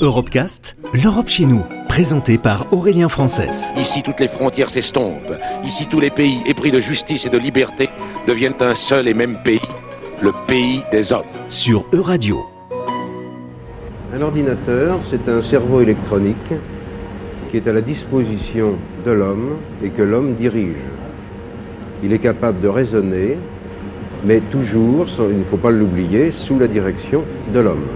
Europecast, l'Europe chez nous, présenté par Aurélien Frances. Ici, toutes les frontières s'estompent. Ici, tous les pays épris de justice et de liberté deviennent un seul et même pays, le pays des hommes. Sur Euradio. Un ordinateur, c'est un cerveau électronique qui est à la disposition de l'homme et que l'homme dirige. Il est capable de raisonner, mais toujours, il ne faut pas l'oublier, sous la direction de l'homme.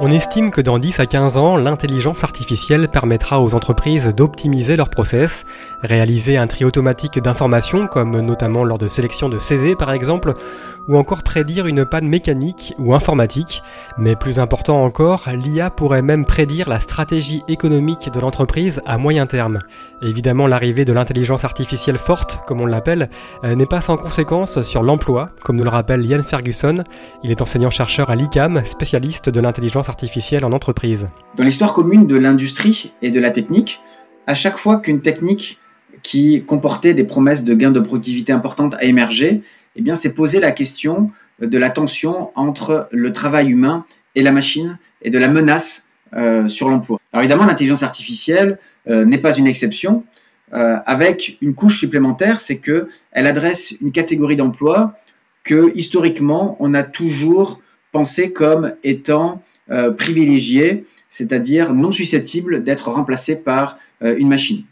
On estime que dans 10 à 15 ans, l'intelligence artificielle permettra aux entreprises d'optimiser leurs process, réaliser un tri automatique d'informations comme notamment lors de sélection de CV par exemple, ou encore prédire une panne mécanique ou informatique. Mais plus important encore, l'IA pourrait même prédire la stratégie économique de l'entreprise à moyen terme. évidemment, l'arrivée de l'intelligence artificielle forte, comme on l'appelle, euh, n'est pas sans conséquence sur l'emploi, comme nous le rappelle Ian Ferguson. Il est enseignant-chercheur à l'ICAM, spécialiste de l'intelligence artificielle en entreprise. Dans l'histoire commune de l'industrie et de la technique, à chaque fois qu'une technique qui comportait des promesses de gains de productivité importantes a émergé, eh c'est poser la question de la tension entre le travail humain et la machine et de la menace euh, sur l'emploi. Alors évidemment, l'intelligence artificielle euh, n'est pas une exception, euh, avec une couche supplémentaire, c'est que elle adresse une catégorie d'emploi que historiquement on a toujours pensé comme étant euh, privilégiés, c'est-à-dire non susceptibles d'être remplacés par euh, une machine.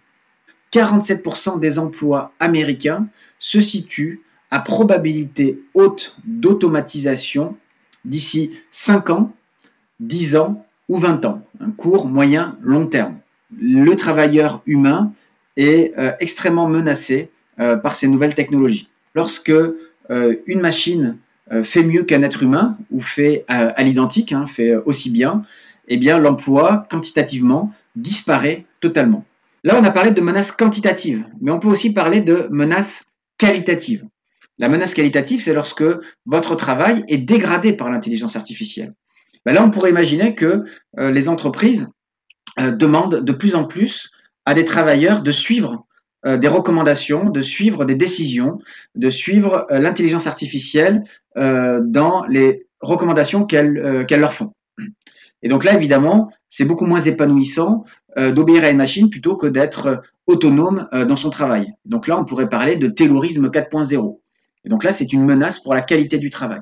47% des emplois américains se situent à probabilité haute d'automatisation d'ici 5 ans, 10 ans ou 20 ans, un court, moyen, long terme. Le travailleur humain est euh, extrêmement menacé par ces nouvelles technologies. Lorsque une machine euh, fait mieux qu'un être humain ou fait euh, à, l'identique, hein, fait aussi bien, eh bien l'emploi quantitativement disparaît totalement. Là, on a parlé de menaces quantitatives, mais on peut aussi parler de menaces qualitatives. La menace qualitative, c'est lorsque votre travail est dégradé par l'intelligence artificielle. Ben là, on pourrait imaginer que euh, les entreprises demandent de plus en plus à des travailleurs de suivre euh, des recommandations, de suivre des décisions, de suivre euh, l'intelligence artificielle euh, dans les recommandations qu'elles leur font. Et donc là, évidemment, c'est beaucoup moins épanouissant d'obéir à une machine plutôt que d'être autonome dans son travail. Donc là, on pourrait parler de terrorisme 4.0. Et donc là, c'est une menace pour la qualité du travail.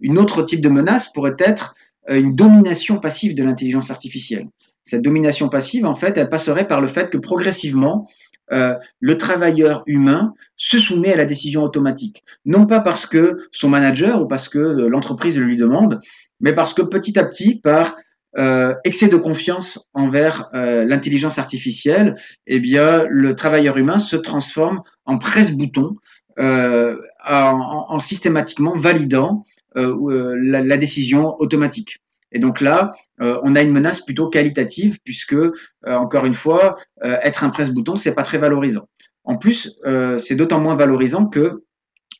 Une autre type de menace pourrait être une domination passive de l'intelligence artificielle. Cette domination passive, en fait, elle passerait par le fait que progressivement, euh, le travailleur humain se soumet à la décision automatique. Non pas parce que son manager ou parce que euh, l'entreprise le lui demande, mais parce que petit à petit, par euh, excès de confiance envers l'intelligence artificielle, eh bien, le travailleur humain se transforme en presse-bouton, en, systématiquement validant la décision automatique. Et donc là, euh, on a une menace plutôt qualitative puisque, euh, encore une fois, euh, être un presse-bouton, c'est pas très valorisant. En plus, c'est d'autant moins valorisant que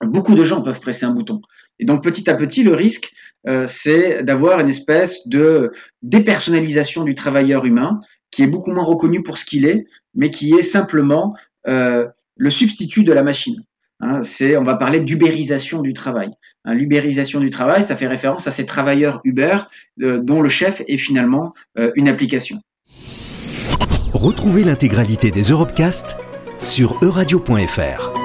beaucoup de gens peuvent presser un bouton. Et donc petit à petit, le risque, c'est d'avoir une espèce de dépersonnalisation du travailleur humain qui est beaucoup moins reconnu pour ce qu'il est, mais qui est simplement le substitut de la machine. Hein, on va parler d'ubérisation du travail. Hein, L'ubérisation du travail, ça fait référence à ces travailleurs Uber euh, dont le chef est finalement euh, une application. Retrouvez l'intégralité des Europecast sur euradio.fr.